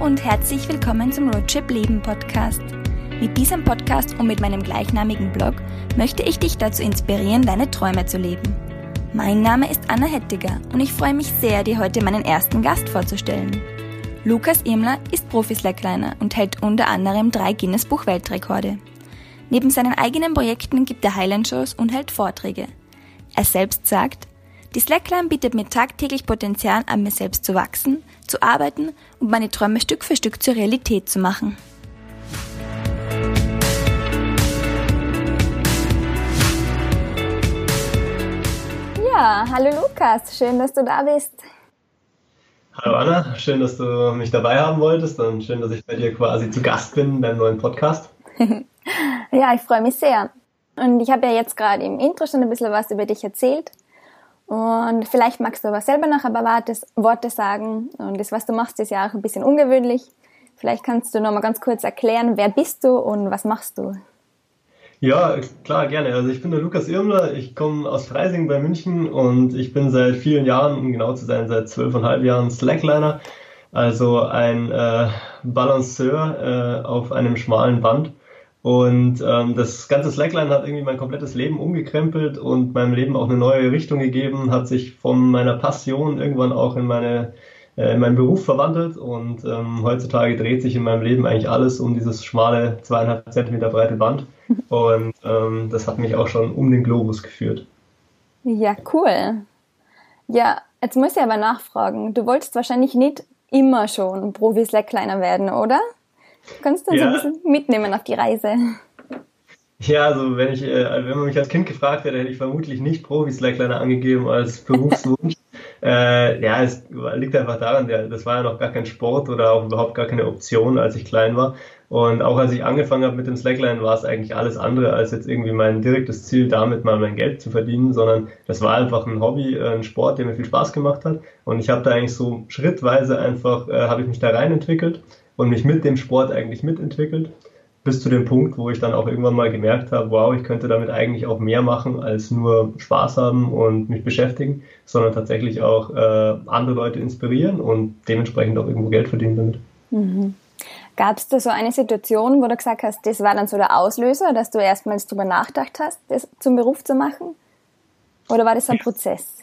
und herzlich willkommen zum Roadtrip Leben Podcast. Mit diesem Podcast und mit meinem gleichnamigen Blog möchte ich dich dazu inspirieren, deine Träume zu leben. Mein Name ist Anna Hettiger und ich freue mich sehr, dir heute meinen ersten Gast vorzustellen. Lukas Imler ist Profi-Slackliner und hält unter anderem drei Guinness-Buch-Weltrekorde. Neben seinen eigenen Projekten gibt er Highland-Shows und hält Vorträge. Er selbst sagt, die Slackline bietet mir tagtäglich Potenzial, an mir selbst zu wachsen, zu arbeiten und meine Träume Stück für Stück zur Realität zu machen. Ja, hallo Lukas, schön, dass du da bist. Hallo Anna, schön, dass du mich dabei haben wolltest und schön, dass ich bei dir quasi zu Gast bin in deinem neuen Podcast. ja, ich freue mich sehr. Und ich habe ja jetzt gerade im Intro schon ein bisschen was über dich erzählt. Und vielleicht magst du aber selber noch ein paar Worte sagen. Und das, was du machst, ist ja auch ein bisschen ungewöhnlich. Vielleicht kannst du noch mal ganz kurz erklären, wer bist du und was machst du? Ja, klar, gerne. Also ich bin der Lukas Irmler, ich komme aus Freising bei München und ich bin seit vielen Jahren, um genau zu sein, seit zwölfeinhalb Jahren Slackliner, also ein äh, Balanceur äh, auf einem schmalen Band. Und ähm, das ganze Slackline hat irgendwie mein komplettes Leben umgekrempelt und meinem Leben auch eine neue Richtung gegeben, hat sich von meiner Passion irgendwann auch in meine äh, in meinen Beruf verwandelt und ähm, heutzutage dreht sich in meinem Leben eigentlich alles um dieses schmale zweieinhalb Zentimeter breite Band und ähm, das hat mich auch schon um den Globus geführt. Ja, cool. Ja, jetzt muss ich aber nachfragen. Du wolltest wahrscheinlich nicht immer schon Profi-Slackliner werden, oder? Kannst du uns ja. ein bisschen mitnehmen auf die Reise? Ja, also wenn ich, äh, wenn man mich als Kind gefragt hätte, hätte ich vermutlich nicht Profi-Slackliner angegeben als Berufswunsch. äh, ja, es liegt einfach daran, der, das war ja noch gar kein Sport oder auch überhaupt gar keine Option, als ich klein war. Und auch als ich angefangen habe mit dem Slackline, war es eigentlich alles andere als jetzt irgendwie mein direktes Ziel, damit mal mein Geld zu verdienen, sondern das war einfach ein Hobby, äh, ein Sport, der mir viel Spaß gemacht hat. Und ich habe da eigentlich so schrittweise einfach, äh, habe ich mich da rein entwickelt und mich mit dem Sport eigentlich mitentwickelt, bis zu dem Punkt, wo ich dann auch irgendwann mal gemerkt habe, wow, ich könnte damit eigentlich auch mehr machen als nur Spaß haben und mich beschäftigen, sondern tatsächlich auch äh, andere Leute inspirieren und dementsprechend auch irgendwo Geld verdienen damit. Mhm. Gab es da so eine Situation, wo du gesagt hast, das war dann so der Auslöser, dass du erstmals darüber nachgedacht hast, das zum Beruf zu machen? Oder war das ein Prozess?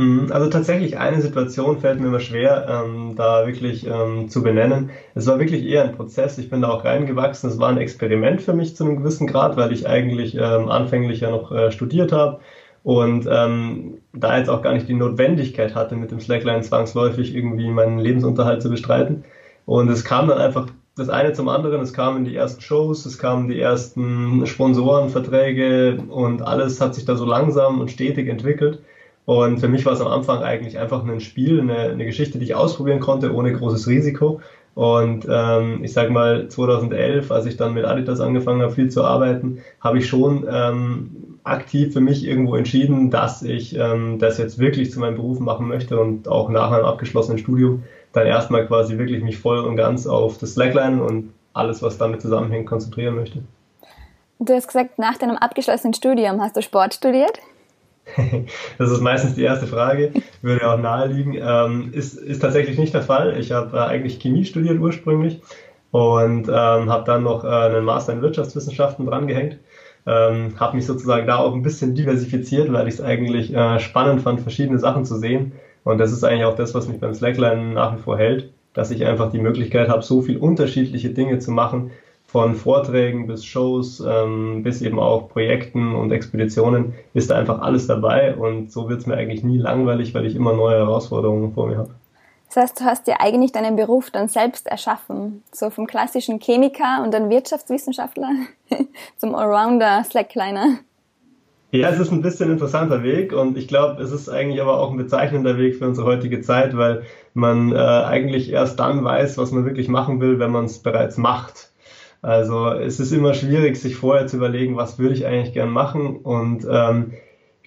Mhm, also tatsächlich eine Situation fällt mir immer schwer, ähm, da wirklich ähm, zu benennen. Es war wirklich eher ein Prozess. Ich bin da auch reingewachsen. Es war ein Experiment für mich zu einem gewissen Grad, weil ich eigentlich ähm, anfänglich ja noch äh, studiert habe und ähm, da jetzt auch gar nicht die Notwendigkeit hatte, mit dem Slackline zwangsläufig irgendwie meinen Lebensunterhalt zu bestreiten. Und es kam dann einfach das eine zum anderen. Es kamen die ersten Shows, es kamen die ersten Sponsorenverträge und alles hat sich da so langsam und stetig entwickelt. Und für mich war es am Anfang eigentlich einfach ein Spiel, eine, eine Geschichte, die ich ausprobieren konnte, ohne großes Risiko. Und ähm, ich sage mal, 2011, als ich dann mit Adidas angefangen habe, viel zu arbeiten, habe ich schon ähm, aktiv für mich irgendwo entschieden, dass ich ähm, das jetzt wirklich zu meinem Beruf machen möchte und auch nach meinem abgeschlossenen Studium dann erstmal quasi wirklich mich voll und ganz auf das Slackline und alles, was damit zusammenhängt, konzentrieren möchte. Du hast gesagt, nach deinem abgeschlossenen Studium hast du Sport studiert? das ist meistens die erste Frage, würde auch naheliegen. Ähm, ist, ist tatsächlich nicht der Fall. Ich habe äh, eigentlich Chemie studiert ursprünglich und ähm, habe dann noch äh, einen Master in Wirtschaftswissenschaften drangehängt. Ähm, habe mich sozusagen da auch ein bisschen diversifiziert, weil ich es eigentlich äh, spannend fand, verschiedene Sachen zu sehen. Und das ist eigentlich auch das, was mich beim Slackline nach wie vor hält, dass ich einfach die Möglichkeit habe, so viel unterschiedliche Dinge zu machen, von Vorträgen bis Shows ähm, bis eben auch Projekten und Expeditionen ist da einfach alles dabei und so wird es mir eigentlich nie langweilig, weil ich immer neue Herausforderungen vor mir habe. Das heißt, du hast dir eigentlich deinen Beruf dann selbst erschaffen, so vom klassischen Chemiker und dann Wirtschaftswissenschaftler zum Allrounder Slackliner. Ja, es ist ein bisschen ein interessanter Weg und ich glaube, es ist eigentlich aber auch ein bezeichnender Weg für unsere heutige Zeit, weil man äh, eigentlich erst dann weiß, was man wirklich machen will, wenn man es bereits macht. Also es ist immer schwierig, sich vorher zu überlegen, was würde ich eigentlich gern machen. Und ähm,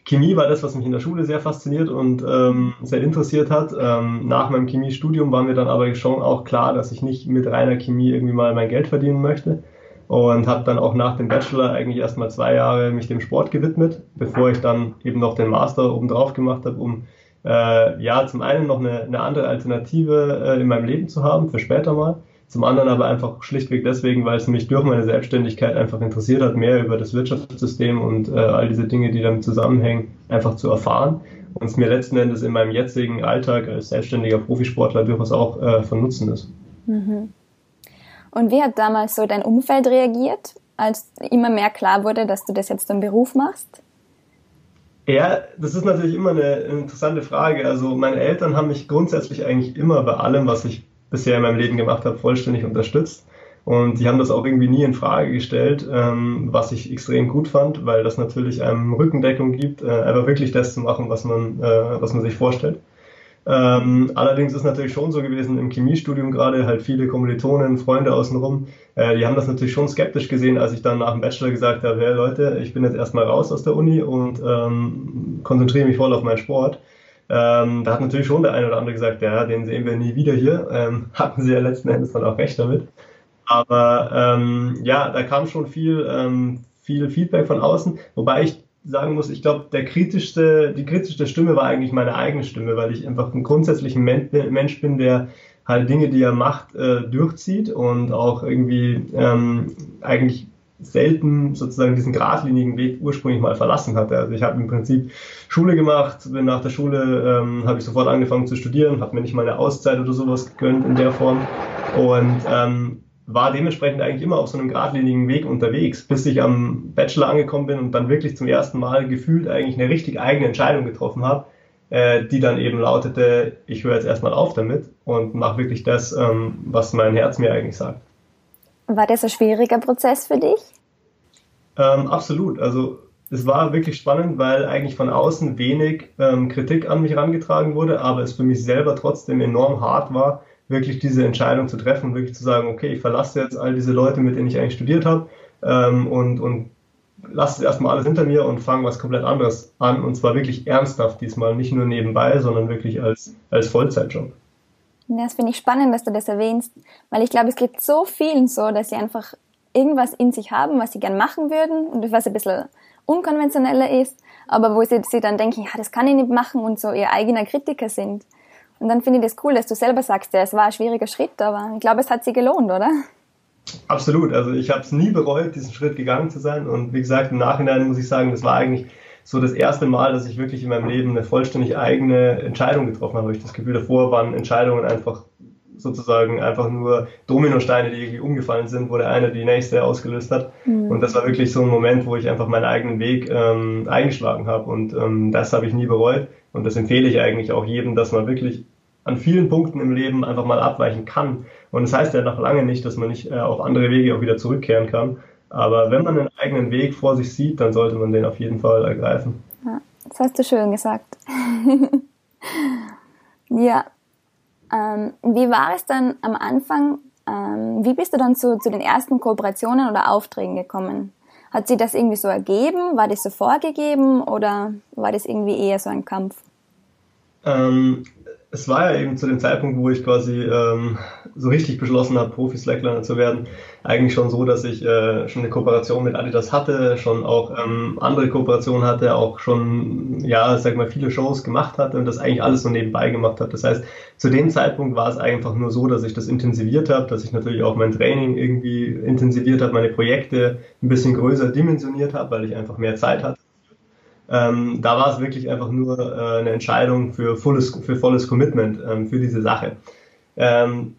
Chemie war das, was mich in der Schule sehr fasziniert und ähm, sehr interessiert hat. Ähm, nach meinem Chemiestudium war mir dann aber schon auch klar, dass ich nicht mit reiner Chemie irgendwie mal mein Geld verdienen möchte. Und habe dann auch nach dem Bachelor eigentlich erst mal zwei Jahre mich dem Sport gewidmet, bevor ich dann eben noch den Master obendrauf gemacht habe, um äh, ja zum einen noch eine, eine andere Alternative äh, in meinem Leben zu haben für später mal Zum anderen aber einfach schlichtweg deswegen, weil es mich durch meine Selbstständigkeit einfach interessiert hat, mehr über das Wirtschaftssystem und äh, all diese Dinge, die damit zusammenhängen, einfach zu erfahren und es mir letzten Endes in meinem jetzigen Alltag als selbstständiger Profisportler durchaus auch äh, von Nutzen ist. Mhm. Und wie hat damals so dein Umfeld reagiert, als immer mehr klar wurde, dass du das jetzt zum Beruf machst? Ja, das ist natürlich immer eine interessante Frage. Also meine Eltern haben mich grundsätzlich eigentlich immer bei allem, was ich bisher in meinem Leben gemacht habe, vollständig unterstützt. Und die haben das auch irgendwie nie in Frage gestellt, ähm, was ich extrem gut fand, weil das natürlich einem Rückendeckung gibt, äh, einfach wirklich das zu machen, was man, äh, was man sich vorstellt. Ähm, allerdings ist natürlich schon so gewesen im Chemiestudium gerade halt viele Kommilitonen, Freunde außenrum, äh, die haben das natürlich schon skeptisch gesehen, als ich dann nach dem Bachelor gesagt habe, hey Leute, ich bin jetzt erstmal raus aus der Uni und ähm, konzentriere mich voll auf meinen Sport. Ähm, da hat natürlich schon der eine oder andere gesagt, ja, den sehen wir nie wieder hier. Ähm, hatten sie ja letzten Endes dann auch recht damit. Aber ähm, ja, da kam schon viel, ähm, viel Feedback von außen, wobei ich sagen muss, ich glaube, kritischste, die kritischste Stimme war eigentlich meine eigene Stimme, weil ich einfach ein grundsätzlicher Mensch bin, der halt Dinge, die er macht, äh, durchzieht und auch irgendwie ähm, eigentlich selten sozusagen diesen geradlinigen Weg ursprünglich mal verlassen hatte. Also ich habe im Prinzip Schule gemacht, bin nach der Schule ähm, habe ich sofort angefangen zu studieren, habe mir nicht mal eine Auszeit oder sowas gegönnt in der Form und ähm, war dementsprechend eigentlich immer auf so einem geradlinigen Weg unterwegs, bis ich am Bachelor angekommen bin und dann wirklich zum ersten Mal gefühlt eigentlich eine richtig eigene Entscheidung getroffen habe, äh, die dann eben lautete, ich höre jetzt erstmal auf damit und mache wirklich das, ähm, was mein Herz mir eigentlich sagt. War das ein schwieriger Prozess für dich? Ähm, absolut. Also es war wirklich spannend, weil eigentlich von außen wenig ähm, Kritik an mich herangetragen wurde, aber es für mich selber trotzdem enorm hart war, wirklich diese Entscheidung zu treffen, wirklich zu sagen, okay, ich verlasse jetzt all diese Leute, mit denen ich eigentlich studiert habe ähm, und, und lasse erstmal alles hinter mir und fange was komplett anderes an und zwar wirklich ernsthaft diesmal, nicht nur nebenbei, sondern wirklich als, als Vollzeitjob. Das finde ich spannend, dass du das erwähnst, weil ich glaube, es gibt so vielen so, dass sie einfach irgendwas in sich haben, was sie gern machen würden und was ein bisschen unkonventioneller ist, aber wo sie, sie dann denken, ja, das kann ich nicht machen und so ihr eigener Kritiker sind. Und dann finde ich das cool, dass du selber sagst, ja, es war ein schwieriger Schritt, aber ich glaube, es hat sich gelohnt, oder? Absolut. Also ich habe es nie bereut, diesen Schritt gegangen zu sein. Und wie gesagt, im Nachhinein muss ich sagen, das war eigentlich so das erste Mal, dass ich wirklich in meinem Leben eine vollständig eigene Entscheidung getroffen habe. Ich das Gefühl davor waren Entscheidungen einfach sozusagen einfach nur Dominosteine, die irgendwie umgefallen sind, wo der eine die nächste ausgelöst hat. Mhm. Und das war wirklich so ein Moment, wo ich einfach meinen eigenen Weg ähm, eingeschlagen habe. Und ähm, das habe ich nie bereut. Und das empfehle ich eigentlich auch jedem, dass man wirklich an vielen Punkten im Leben einfach mal abweichen kann. Und das heißt ja noch lange nicht, dass man nicht äh, auf andere Wege auch wieder zurückkehren kann. Aber wenn man einen eigenen Weg vor sich sieht, dann sollte man den auf jeden Fall ergreifen. Ja, das hast du schön gesagt. ja. Ähm, wie war es dann am Anfang? Ähm, wie bist du dann zu, zu den ersten Kooperationen oder Aufträgen gekommen? Hat sich das irgendwie so ergeben? War das so vorgegeben oder war das irgendwie eher so ein Kampf? Ähm, es war ja eben zu dem Zeitpunkt, wo ich quasi ähm, so richtig beschlossen habe, Profi-Slackliner zu werden, eigentlich schon so, dass ich äh, schon eine Kooperation mit Adidas hatte, schon auch ähm, andere Kooperationen hatte, auch schon, ja, sag mal, viele Shows gemacht hatte und das eigentlich alles so nebenbei gemacht habe. Das heißt, zu dem Zeitpunkt war es einfach nur so, dass ich das intensiviert habe, dass ich natürlich auch mein Training irgendwie intensiviert habe, meine Projekte ein bisschen größer dimensioniert habe, weil ich einfach mehr Zeit hatte. Ähm, da war es wirklich einfach nur äh, eine Entscheidung für volles, für volles Commitment ähm, für diese Sache. Ähm,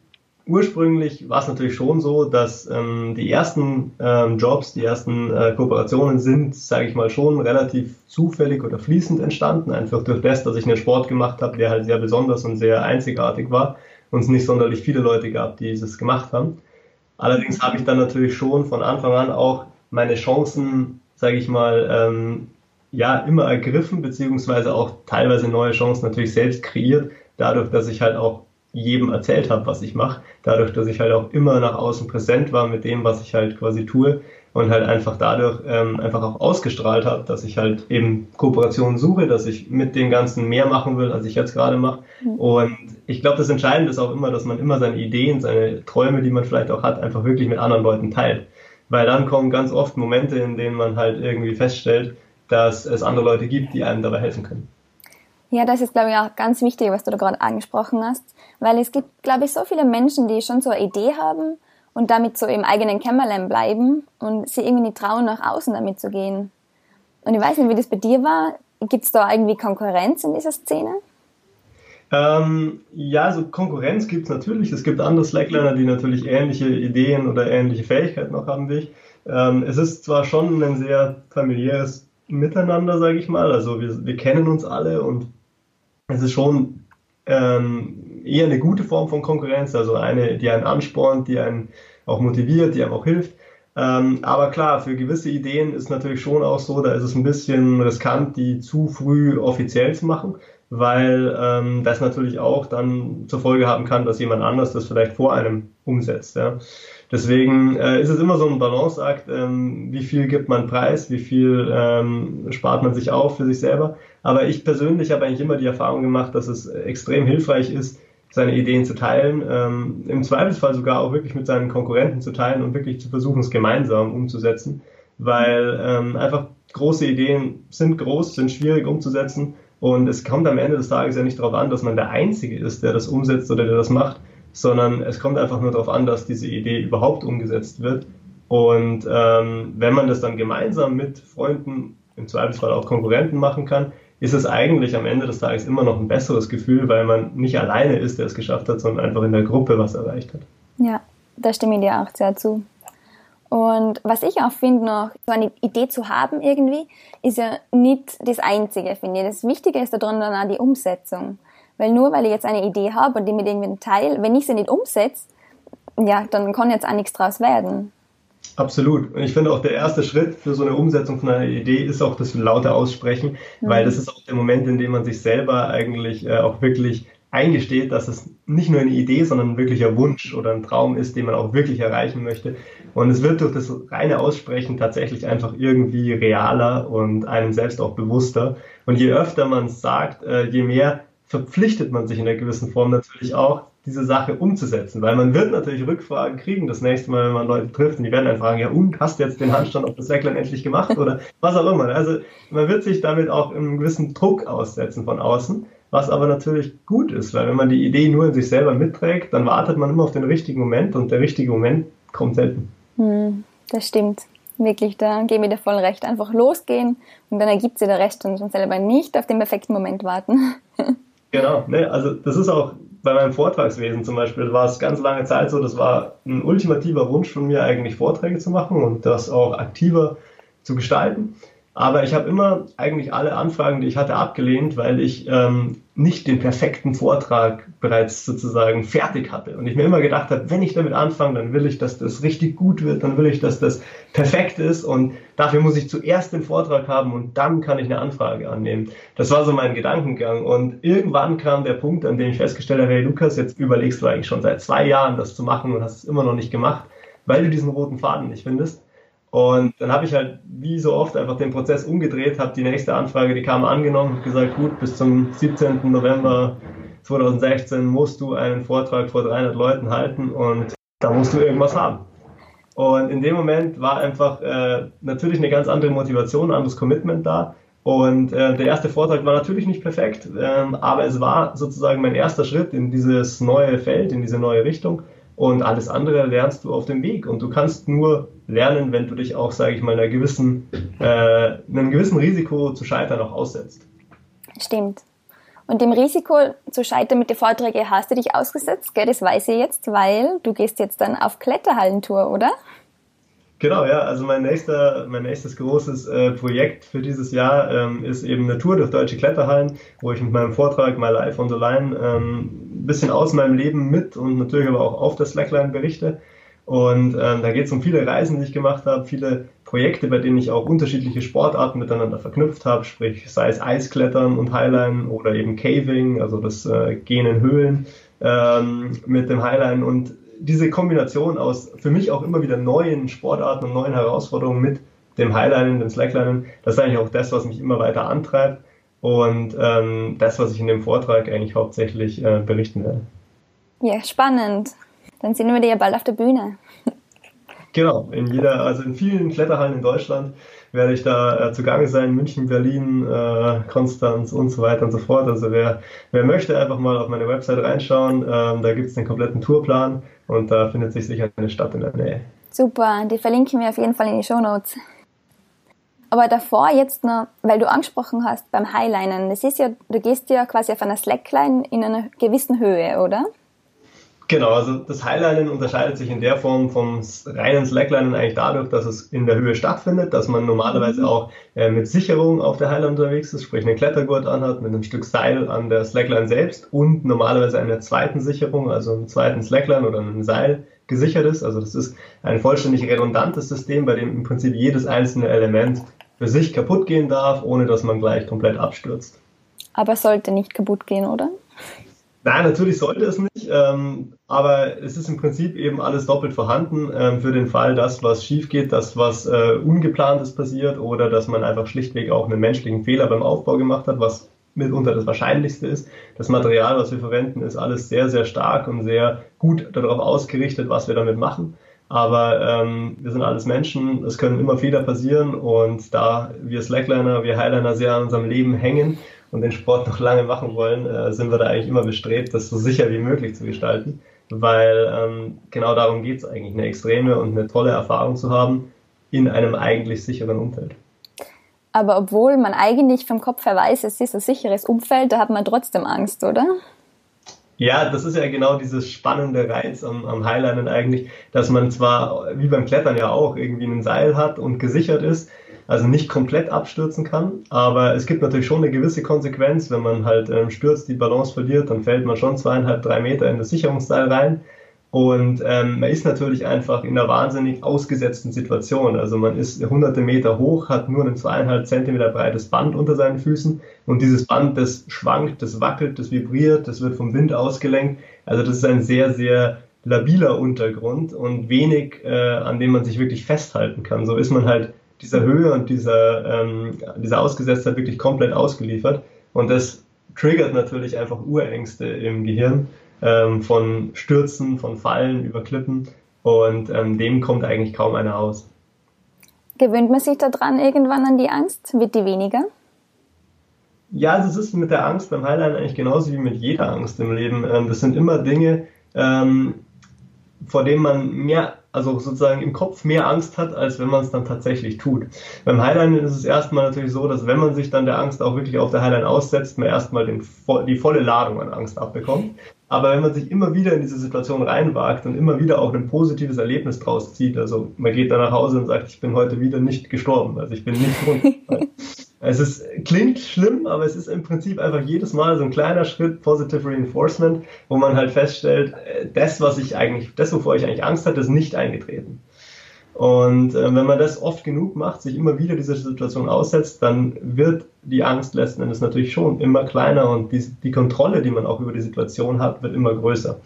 ursprünglich war es natürlich schon so, dass ähm, die ersten ähm, Jobs, die ersten äh, Kooperationen sind, sage ich mal, schon relativ zufällig oder fließend entstanden, einfach durch das, dass ich einen Sport gemacht habe, der halt sehr besonders und sehr einzigartig war und es nicht sonderlich viele Leute gab, die es gemacht haben. Allerdings habe ich dann natürlich schon von Anfang an auch meine Chancen, sage ich mal, ähm, ja immer ergriffen, beziehungsweise auch teilweise neue Chancen natürlich selbst kreiert, dadurch, dass ich halt auch jedem erzählt habe, was ich mache, dadurch, dass ich halt auch immer nach außen präsent war mit dem, was ich halt quasi tue und halt einfach dadurch ähm, einfach auch ausgestrahlt habe, dass ich halt eben Kooperationen suche, dass ich mit dem Ganzen mehr machen will, als ich jetzt gerade mache. Mhm. Und ich glaube, das Entscheidende ist auch immer, dass man immer seine Ideen, seine Träume, die man vielleicht auch hat, einfach wirklich mit anderen Leuten teilt. Weil dann kommen ganz oft Momente, in denen man halt irgendwie feststellt, dass es andere Leute gibt, die einem dabei helfen können. Ja, das ist, glaube ich, auch ganz wichtig, was du da gerade angesprochen hast, weil es gibt, glaube ich, so viele Menschen, die schon so eine Idee haben und damit so im eigenen Kämmerlein bleiben und sie irgendwie nicht trauen, nach außen damit zu gehen. Und ich weiß nicht, wie das bei dir war. Gibt es da irgendwie Konkurrenz in dieser Szene? Ähm, ja, also Konkurrenz gibt es natürlich. Es gibt andere Slackliner, die natürlich ähnliche Ideen oder ähnliche Fähigkeiten noch haben wie ich. Ähm, es ist zwar schon ein sehr familiäres Miteinander, sage ich mal. Also wir, wir kennen uns alle und es ist schon ähm, eher eine gute Form von Konkurrenz, also eine, die einen anspornt, die einen auch motiviert, die einem auch hilft. Ähm, aber klar, für gewisse Ideen ist natürlich schon auch so, da ist es ein bisschen riskant, die zu früh offiziell zu machen, weil ähm, das natürlich auch dann zur Folge haben kann, dass jemand anders das vielleicht vor einem umsetzt. Ja. Deswegen äh, ist es immer so ein Balanceakt, ähm, wie viel gibt man preis, wie viel ähm, spart man sich auf für sich selber. Aber ich persönlich habe eigentlich immer die Erfahrung gemacht, dass es extrem hilfreich ist, seine Ideen zu teilen, ähm, im Zweifelsfall sogar auch wirklich mit seinen Konkurrenten zu teilen und wirklich zu versuchen, es gemeinsam umzusetzen, weil ähm, einfach große Ideen sind groß, sind schwierig umzusetzen und es kommt am Ende des Tages ja nicht darauf an, dass man der Einzige ist, der das umsetzt oder der das macht, sondern es kommt einfach nur darauf an, dass diese Idee überhaupt umgesetzt wird. Und ähm, wenn man das dann gemeinsam mit Freunden, im Zweifelsfall auch Konkurrenten machen kann, ist es eigentlich am Ende des Tages immer noch ein besseres Gefühl, weil man nicht alleine ist, der es geschafft hat, sondern einfach in der Gruppe was erreicht hat. Ja, da stimme ich dir auch sehr zu. Und was ich auch finde noch, so eine Idee zu haben irgendwie, ist ja nicht das Einzige, finde ich. Das Wichtige ist daran dann auch die Umsetzung. Weil nur weil ich jetzt eine Idee habe und die mit irgendwie teile, wenn ich sie nicht umsetze, ja, dann kann jetzt auch nichts draus werden. Absolut. Und ich finde auch der erste Schritt für so eine Umsetzung von einer Idee ist auch das laute Aussprechen, mhm. weil das ist auch der Moment, in dem man sich selber eigentlich äh, auch wirklich eingesteht, dass es nicht nur eine Idee, sondern ein wirklicher Wunsch oder ein Traum ist, den man auch wirklich erreichen möchte. Und es wird durch das reine Aussprechen tatsächlich einfach irgendwie realer und einem selbst auch bewusster. Und je öfter man es sagt, äh, je mehr verpflichtet man sich in einer gewissen Form natürlich auch, diese Sache umzusetzen, weil man wird natürlich Rückfragen kriegen das nächste Mal, wenn man Leute trifft und die werden dann fragen, ja und, hast du jetzt den Handstand auf das Säcklein endlich gemacht oder was auch immer. Also man wird sich damit auch einen gewissen Druck aussetzen von außen, was aber natürlich gut ist, weil wenn man die Idee nur in sich selber mitträgt, dann wartet man immer auf den richtigen Moment und der richtige Moment kommt selten. Hm, das stimmt. Wirklich, da gebe ich dir voll recht. Einfach losgehen und dann ergibt sich der Rest und selber nicht auf den perfekten Moment warten. Genau, ne, also das ist auch bei meinem Vortragswesen zum Beispiel, war es ganz lange Zeit so, das war ein ultimativer Wunsch von mir eigentlich Vorträge zu machen und das auch aktiver zu gestalten. Aber ich habe immer eigentlich alle Anfragen, die ich hatte, abgelehnt, weil ich ähm, nicht den perfekten Vortrag bereits sozusagen fertig hatte. Und ich mir immer gedacht habe, wenn ich damit anfange, dann will ich, dass das richtig gut wird, dann will ich, dass das perfekt ist und dafür muss ich zuerst den Vortrag haben und dann kann ich eine Anfrage annehmen. Das war so mein Gedankengang. Und irgendwann kam der Punkt, an dem ich festgestellt habe, hey Lukas, jetzt überlegst du eigentlich schon seit zwei Jahren, das zu machen und hast es immer noch nicht gemacht, weil du diesen roten Faden nicht findest. Und dann habe ich halt wie so oft einfach den Prozess umgedreht, habe die nächste Anfrage, die kam angenommen, gesagt, gut, bis zum 17. November 2016 musst du einen Vortrag vor 300 Leuten halten und da musst du irgendwas haben. Und in dem Moment war einfach äh, natürlich eine ganz andere Motivation, ein anderes Commitment da. Und äh, der erste Vortrag war natürlich nicht perfekt, ähm, aber es war sozusagen mein erster Schritt in dieses neue Feld, in diese neue Richtung. Und alles andere lernst du auf dem Weg. Und du kannst nur lernen, wenn du dich auch, sage ich mal, einer gewissen, äh, einem gewissen Risiko zu scheitern auch aussetzt. Stimmt. Und dem Risiko zu scheitern mit den Vorträgen hast du dich ausgesetzt, gell? das weiß ich jetzt, weil du gehst jetzt dann auf Kletterhallentour, oder? Genau, ja. Also mein nächster, mein nächstes großes äh, Projekt für dieses Jahr ähm, ist eben eine Tour durch deutsche Kletterhallen, wo ich mit meinem Vortrag My Life on the Line ähm, ein bisschen aus meinem Leben mit und natürlich aber auch auf der Slackline berichte. Und ähm, da geht es um viele Reisen, die ich gemacht habe, viele Projekte, bei denen ich auch unterschiedliche Sportarten miteinander verknüpft habe, sprich sei es Eisklettern und Highline oder eben Caving, also das äh, Gehen in Höhlen ähm, mit dem Highline und diese Kombination aus für mich auch immer wieder neuen Sportarten und neuen Herausforderungen mit dem Highlinen, dem Slacklinen, das ist eigentlich auch das, was mich immer weiter antreibt und ähm, das, was ich in dem Vortrag eigentlich hauptsächlich äh, berichten werde. Ja, spannend. Dann sehen wir dich ja bald auf der Bühne. Genau, in jeder, also in vielen Kletterhallen in Deutschland werde ich da äh, zugange sein, München, Berlin, äh, Konstanz und so weiter und so fort. Also wer, wer möchte, einfach mal auf meine Website reinschauen. Ähm, da gibt es den kompletten Tourplan und da findet sich sicher eine Stadt in der Nähe. Super, die verlinken wir auf jeden Fall in die Show Notes. Aber davor jetzt noch, weil du angesprochen hast beim Highlinen, das ist ja, du gehst ja quasi auf einer Slackline in einer gewissen Höhe, oder? Genau, also das Highlinen unterscheidet sich in der Form vom reinen Slacklinen eigentlich dadurch, dass es in der Höhe stattfindet, dass man normalerweise mhm. auch äh, mit Sicherung auf der Highline unterwegs ist, sprich einen Klettergurt anhat, mit einem Stück Seil an der Slackline selbst und normalerweise einer zweiten Sicherung, also einem zweiten Slackline oder einem Seil gesichert ist. Also das ist ein vollständig redundantes System, bei dem im Prinzip jedes einzelne Element für sich kaputt gehen darf, ohne dass man gleich komplett abstürzt. Aber sollte nicht kaputt gehen, oder? Nein, natürlich sollte es nicht, ähm, aber es ist im Prinzip eben alles doppelt vorhanden ähm, für den Fall, dass was schief geht, dass was äh, Ungeplantes passiert oder dass man einfach schlichtweg auch einen menschlichen Fehler beim Aufbau gemacht hat, was mitunter das Wahrscheinlichste ist. Das Material, was wir verwenden, ist alles sehr, sehr stark und sehr gut darauf ausgerichtet, was wir damit machen. Aber ähm, wir sind alles Menschen, es können immer Fehler passieren und da wir Slackliner, wir Highliner sehr an unserem Leben hängen, und den Sport noch lange machen wollen, äh, sind wir da eigentlich immer bestrebt, das so sicher wie möglich zu gestalten, weil ähm, genau darum geht es eigentlich, eine extreme und eine tolle Erfahrung zu haben in einem eigentlich sicheren Umfeld. Aber obwohl man eigentlich vom Kopf her weiß, es ist ein sicheres Umfeld, da hat man trotzdem Angst, oder? Ja, das ist ja genau dieses spannende Reiz am, am Highlinen eigentlich, dass man zwar, wie beim Klettern ja auch, irgendwie ein Seil hat und gesichert ist, also nicht komplett abstürzen kann. Aber es gibt natürlich schon eine gewisse Konsequenz, wenn man halt ähm, stürzt, die Balance verliert, dann fällt man schon zweieinhalb, drei Meter in das Sicherungsseil rein. Und ähm, man ist natürlich einfach in einer wahnsinnig ausgesetzten Situation. Also man ist hunderte Meter hoch, hat nur ein zweieinhalb Zentimeter breites Band unter seinen Füßen und dieses Band, das schwankt, das wackelt, das vibriert, das wird vom Wind ausgelenkt. Also das ist ein sehr, sehr labiler Untergrund und wenig, äh, an dem man sich wirklich festhalten kann. So ist man halt dieser Höhe und dieser, ähm, dieser Ausgesetztheit wirklich komplett ausgeliefert. Und das triggert natürlich einfach Urängste im Gehirn ähm, von Stürzen, von Fallen über Klippen. Und ähm, dem kommt eigentlich kaum einer aus. Gewöhnt man sich daran irgendwann an die Angst? Wird die weniger? Ja, also es ist mit der Angst beim Highline eigentlich genauso wie mit jeder Angst im Leben. Ähm, das sind immer Dinge, ähm, vor denen man mehr also sozusagen im Kopf mehr Angst hat, als wenn man es dann tatsächlich tut. Beim Highlinen ist es erstmal natürlich so, dass wenn man sich dann der Angst auch wirklich auf der Highline aussetzt, man erstmal den, die volle Ladung an Angst abbekommt. Aber wenn man sich immer wieder in diese Situation reinwagt und immer wieder auch ein positives Erlebnis draus zieht, also man geht dann nach Hause und sagt, ich bin heute wieder nicht gestorben, also ich bin nicht runtergefallen. Es ist, klingt schlimm, aber es ist im Prinzip einfach jedes Mal so ein kleiner Schritt Positive Reinforcement, wo man halt feststellt, äh, das, was ich eigentlich, das, wovor ich eigentlich Angst hatte, ist nicht eingetreten. Und äh, wenn man das oft genug macht, sich immer wieder dieser Situation aussetzt, dann wird die Angst letzten Endes natürlich schon immer kleiner und die, die Kontrolle, die man auch über die Situation hat, wird immer größer.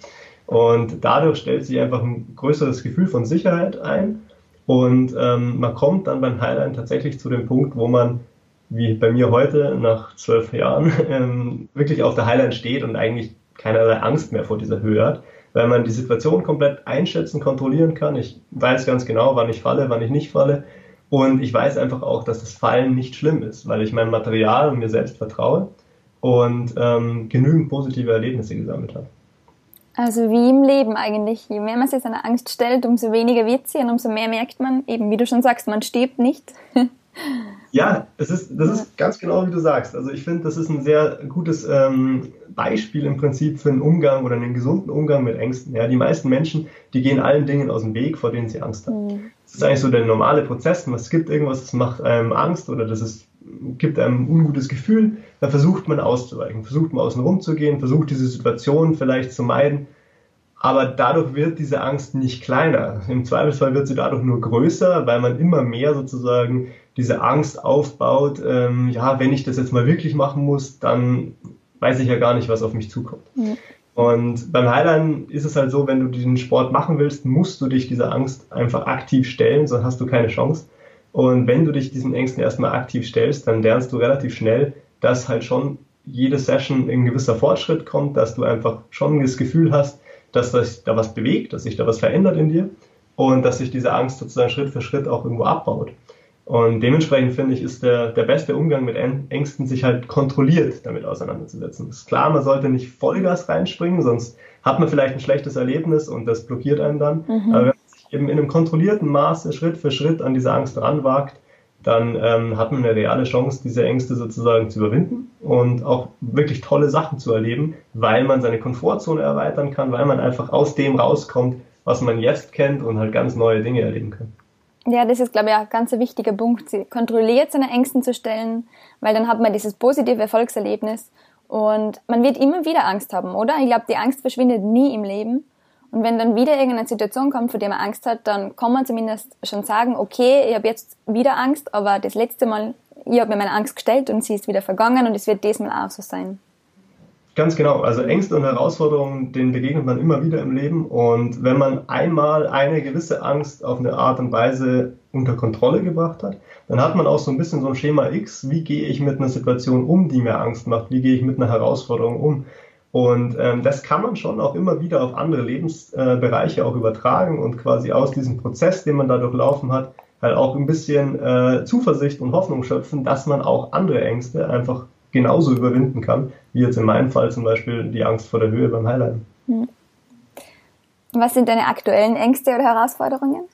Und dadurch stellt sich einfach ein größeres Gefühl von Sicherheit ein. Und ähm, man kommt dann beim Highline tatsächlich zu dem Punkt, wo man wie bei mir heute nach zwölf Jahren ähm, wirklich auf der Highline steht und eigentlich keinerlei Angst mehr vor dieser Höhe hat, weil man die Situation komplett einschätzen, kontrollieren kann. Ich weiß ganz genau, wann ich falle, wann ich nicht falle. Und ich weiß einfach auch, dass das Fallen nicht schlimm ist, weil ich meinem Material und mir selbst vertraue und ähm, genügend positive Erlebnisse gesammelt habe. Also wie im Leben eigentlich. Je mehr man sich seiner Angst stellt, umso weniger wird sie und umso mehr merkt man, eben wie du schon sagst, man stirbt nicht. Ja, das ist, das ist ganz genau wie du sagst. Also ich finde, das ist ein sehr gutes ähm, Beispiel im Prinzip für einen Umgang oder einen gesunden Umgang mit Ängsten. Ja, die meisten Menschen, die gehen allen Dingen aus dem Weg, vor denen sie Angst haben. Mhm. Das ist eigentlich so der normale Prozess. Es gibt irgendwas, das macht einem Angst oder das ist, gibt einem ein ungutes Gefühl. Da versucht man auszuweichen, versucht man außen rum zu gehen, versucht diese Situation vielleicht zu meiden. Aber dadurch wird diese Angst nicht kleiner. Im Zweifelsfall wird sie dadurch nur größer, weil man immer mehr sozusagen diese Angst aufbaut, ähm, ja, wenn ich das jetzt mal wirklich machen muss, dann weiß ich ja gar nicht, was auf mich zukommt. Ja. Und beim Highline ist es halt so, wenn du diesen Sport machen willst, musst du dich dieser Angst einfach aktiv stellen, sonst hast du keine Chance. Und wenn du dich diesen Ängsten erstmal aktiv stellst, dann lernst du relativ schnell, dass halt schon jede Session ein gewisser Fortschritt kommt, dass du einfach schon das Gefühl hast, dass sich da was bewegt, dass sich da was verändert in dir und dass sich diese Angst sozusagen Schritt für Schritt auch irgendwo abbaut. Und dementsprechend finde ich, ist der, der beste Umgang mit Ängsten, sich halt kontrolliert damit auseinanderzusetzen. Ist klar, man sollte nicht Vollgas reinspringen, sonst hat man vielleicht ein schlechtes Erlebnis und das blockiert einen dann. Mhm. Aber wenn man sich eben in einem kontrollierten Maße Schritt für Schritt an diese Angst ranwagt, dann ähm, hat man eine reale Chance, diese Ängste sozusagen zu überwinden und auch wirklich tolle Sachen zu erleben, weil man seine Komfortzone erweitern kann, weil man einfach aus dem rauskommt, was man jetzt kennt und halt ganz neue Dinge erleben kann. Ja, das ist, glaube ich, ein ganz wichtiger Punkt, sie kontrolliert seine Ängsten zu stellen, weil dann hat man dieses positive Erfolgserlebnis und man wird immer wieder Angst haben, oder? Ich glaube, die Angst verschwindet nie im Leben. Und wenn dann wieder irgendeine Situation kommt, vor der man Angst hat, dann kann man zumindest schon sagen, okay, ich habe jetzt wieder Angst, aber das letzte Mal, ich habe mir meine Angst gestellt und sie ist wieder vergangen und es wird diesmal auch so sein. Ganz genau. Also Ängste und Herausforderungen, denen begegnet man immer wieder im Leben. Und wenn man einmal eine gewisse Angst auf eine Art und Weise unter Kontrolle gebracht hat, dann hat man auch so ein bisschen so ein Schema X. Wie gehe ich mit einer Situation um, die mir Angst macht? Wie gehe ich mit einer Herausforderung um? Und ähm, das kann man schon auch immer wieder auf andere Lebensbereiche äh, auch übertragen und quasi aus diesem Prozess, den man da durchlaufen hat, halt auch ein bisschen äh, Zuversicht und Hoffnung schöpfen, dass man auch andere Ängste einfach genauso überwinden kann, wie jetzt in meinem Fall zum Beispiel die Angst vor der Höhe beim Highlighten. Hm. Was sind deine aktuellen Ängste oder Herausforderungen?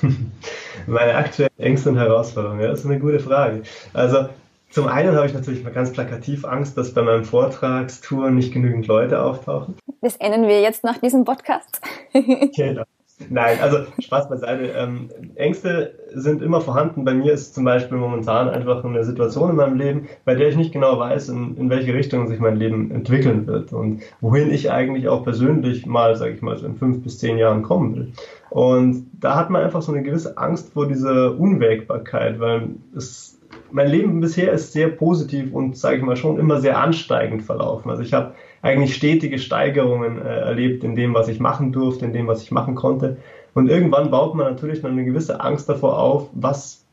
Meine aktuellen Ängste und Herausforderungen, ja, das ist eine gute Frage. Also zum einen habe ich natürlich mal ganz plakativ Angst, dass bei meinem Vortragstour nicht genügend Leute auftauchen. Das ändern wir jetzt nach diesem Podcast. genau. Nein, also Spaß beiseite. Ähm, Ängste sind immer vorhanden. Bei mir ist zum Beispiel momentan einfach eine Situation in meinem Leben, bei der ich nicht genau weiß, in, in welche Richtung sich mein Leben entwickeln wird und wohin ich eigentlich auch persönlich mal, sage ich mal, so in fünf bis zehn Jahren kommen will. Und da hat man einfach so eine gewisse Angst vor dieser Unwägbarkeit, weil es mein Leben bisher ist sehr positiv und, sage ich mal, schon immer sehr ansteigend verlaufen. Also ich habe eigentlich stetige Steigerungen äh, erlebt in dem, was ich machen durfte, in dem, was ich machen konnte. Und irgendwann baut man natürlich dann eine gewisse Angst davor auf, was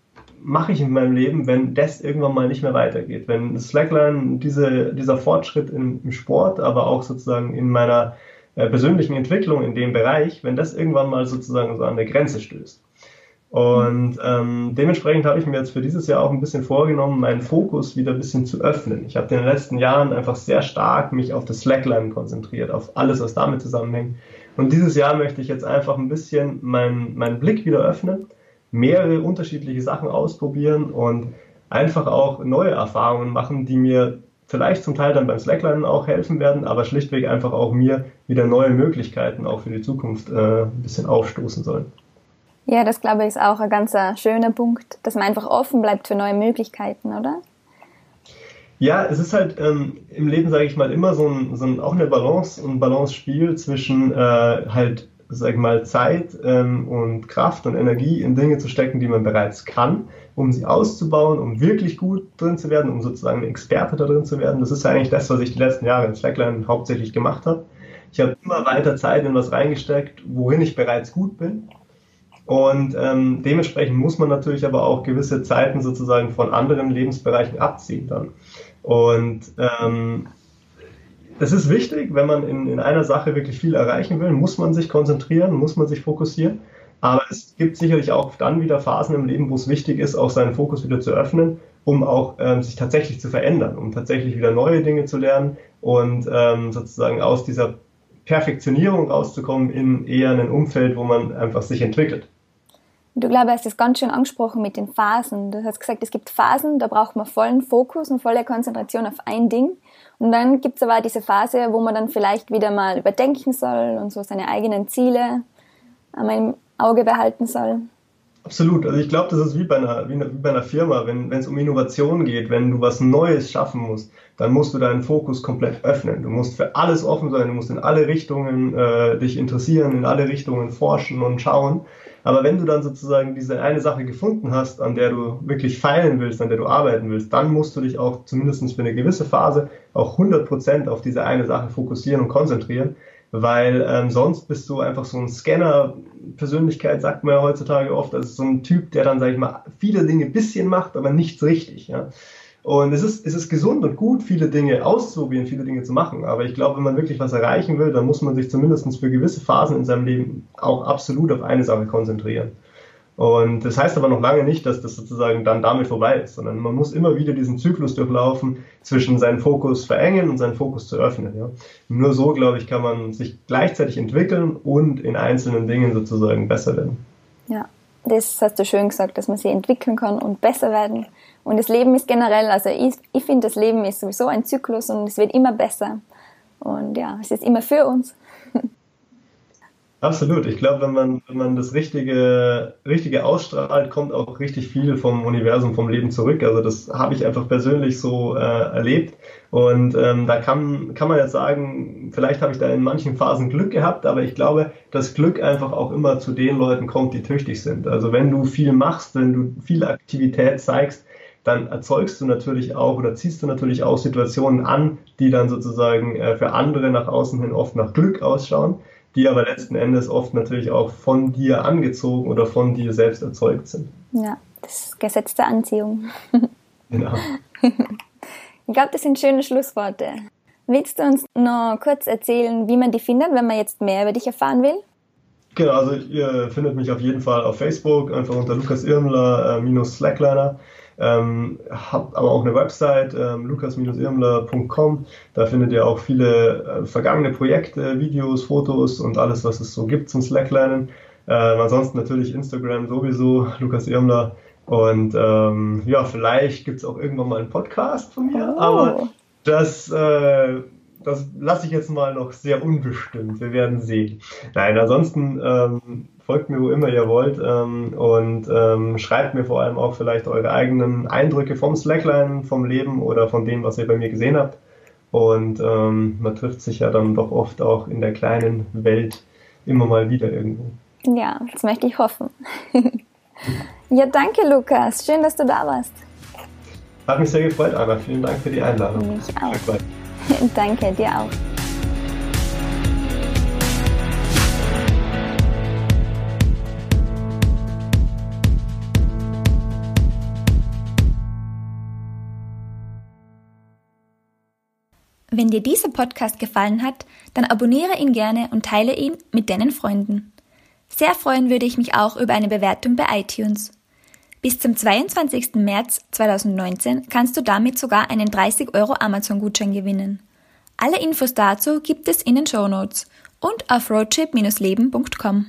mache ich in meinem Leben, wenn das irgendwann mal nicht mehr weitergeht. Wenn Slackline, diese, dieser Fortschritt im, im Sport, aber auch sozusagen in meiner äh, persönlichen Entwicklung in dem Bereich, wenn das irgendwann mal sozusagen so an der Grenze stößt. Und ähm, dementsprechend habe ich mir jetzt für dieses Jahr auch ein bisschen vorgenommen, meinen Fokus wieder ein bisschen zu öffnen. Ich habe in den letzten Jahren einfach sehr stark mich auf das Slackline konzentriert, auf alles, was damit zusammenhängt. Und dieses Jahr möchte ich jetzt einfach ein bisschen meinen mein Blick wieder öffnen, mehrere unterschiedliche Sachen ausprobieren und einfach auch neue Erfahrungen machen, die mir vielleicht zum Teil dann beim Slackline auch helfen werden, aber schlichtweg einfach auch mir wieder neue Möglichkeiten auch für die Zukunft äh, ein bisschen aufstoßen sollen. Ja, das glaube ich ist auch ein ganz äh, schöner Punkt, dass man einfach offen bleibt für neue Möglichkeiten, oder? Ja, es ist halt ähm, im Leben, sage ich mal, immer so ein, so ein auch eine Balance, ein Balance-Spiel zwischen äh, halt, sag ich mal, Zeit ähm, und Kraft und Energie in Dinge zu stecken, die man bereits kann, um sie auszubauen, um wirklich gut drin zu werden, um sozusagen Experte da drin zu werden. Das ist ja eigentlich das, was ich die letzten Jahre in Slackline hauptsächlich gemacht habe. Ich habe immer weiter Zeit in was reingesteckt, worin ich bereits gut bin und ähm, dementsprechend muss man natürlich aber auch gewisse Zeiten sozusagen von anderen Lebensbereichen abziehen dann. Und ähm, es ist wichtig, wenn man in, in einer Sache wirklich viel erreichen will, muss man sich konzentrieren, muss man sich fokussieren. Aber es gibt sicherlich auch dann wieder Phasen im Leben, wo es wichtig ist, auch seinen Fokus wieder zu öffnen, um auch ähm, sich tatsächlich zu verändern, um tatsächlich wieder neue Dinge zu lernen und ähm, sozusagen aus dieser Perfektionierung rauszukommen in eher ein Umfeld, wo man einfach sich entwickelt. Du glaube, hast das ganz schön angesprochen mit den Phasen. Du hast gesagt, es gibt Phasen, da braucht man vollen Fokus und volle Konzentration auf ein Ding. Und dann gibt es aber diese Phase, wo man dann vielleicht wieder mal überdenken soll und so seine eigenen Ziele einmal im Auge behalten soll. Absolut. Also ich glaube, das ist wie bei einer, wie, bei einer Firma, wenn es um Innovation geht, wenn du was Neues schaffen musst, dann musst du deinen Fokus komplett öffnen. Du musst für alles offen sein, du musst in alle Richtungen äh, dich interessieren, in alle Richtungen forschen und schauen. Aber wenn du dann sozusagen diese eine Sache gefunden hast, an der du wirklich feilen willst, an der du arbeiten willst, dann musst du dich auch zumindest für eine gewisse Phase auch 100% auf diese eine Sache fokussieren und konzentrieren, weil ähm, sonst bist du einfach so ein Scanner-Persönlichkeit, sagt man ja heutzutage oft, also so ein Typ, der dann, sag ich mal, viele Dinge bisschen macht, aber nichts richtig. Ja? Und es ist, es ist gesund und gut, viele Dinge auszuprobieren, viele Dinge zu machen. Aber ich glaube, wenn man wirklich was erreichen will, dann muss man sich zumindest für gewisse Phasen in seinem Leben auch absolut auf eine Sache konzentrieren. Und das heißt aber noch lange nicht, dass das sozusagen dann damit vorbei ist, sondern man muss immer wieder diesen Zyklus durchlaufen, zwischen seinen Fokus verengen und seinen Fokus zu öffnen. Ja. Nur so, glaube ich, kann man sich gleichzeitig entwickeln und in einzelnen Dingen sozusagen besser werden. Ja, das hast du schön gesagt, dass man sich entwickeln kann und besser werden. Und das Leben ist generell, also ich, ich finde, das Leben ist sowieso ein Zyklus und es wird immer besser. Und ja, es ist immer für uns. Absolut. Ich glaube, wenn man, wenn man das Richtige, Richtige ausstrahlt, kommt auch richtig viel vom Universum, vom Leben zurück. Also das habe ich einfach persönlich so äh, erlebt. Und ähm, da kann, kann man jetzt sagen, vielleicht habe ich da in manchen Phasen Glück gehabt, aber ich glaube, dass Glück einfach auch immer zu den Leuten kommt, die tüchtig sind. Also wenn du viel machst, wenn du viel Aktivität zeigst, dann erzeugst du natürlich auch oder ziehst du natürlich auch Situationen an, die dann sozusagen äh, für andere nach außen hin oft nach Glück ausschauen die aber letzten Endes oft natürlich auch von dir angezogen oder von dir selbst erzeugt sind. Ja, das Gesetz der Anziehung. Genau. Ich glaube, das sind schöne Schlussworte. Willst du uns noch kurz erzählen, wie man dich findet, wenn man jetzt mehr über dich erfahren will? Genau, also ihr findet mich auf jeden Fall auf Facebook, einfach unter Lukas Irmler äh, minus Slackliner. Ähm, habe aber auch eine Website, ähm, lukas-irmler.com. Da findet ihr auch viele äh, vergangene Projekte, Videos, Fotos und alles, was es so gibt zum Slacklernen. Äh, ansonsten natürlich Instagram sowieso, Lukas Irmler. Und ähm, ja, vielleicht gibt es auch irgendwann mal einen Podcast von mir, oh. aber das, äh, das lasse ich jetzt mal noch sehr unbestimmt. Wir werden sehen. Nein, ansonsten ähm, folgt mir, wo immer ihr wollt ähm, und ähm, schreibt mir vor allem auch vielleicht eure eigenen Eindrücke vom Slackline, vom Leben oder von dem, was ihr bei mir gesehen habt. Und ähm, man trifft sich ja dann doch oft auch in der kleinen Welt immer mal wieder irgendwo. Ja, das möchte ich hoffen. ja, danke Lukas. Schön, dass du da warst. Hat mich sehr gefreut, Anna. Vielen Dank für die Einladung. Mich auch. danke, dir auch. Wenn dir dieser Podcast gefallen hat, dann abonniere ihn gerne und teile ihn mit deinen Freunden. Sehr freuen würde ich mich auch über eine Bewertung bei iTunes. Bis zum 22. März 2019 kannst du damit sogar einen 30 Euro Amazon-Gutschein gewinnen. Alle Infos dazu gibt es in den Show Notes und auf roadtrip-leben.com.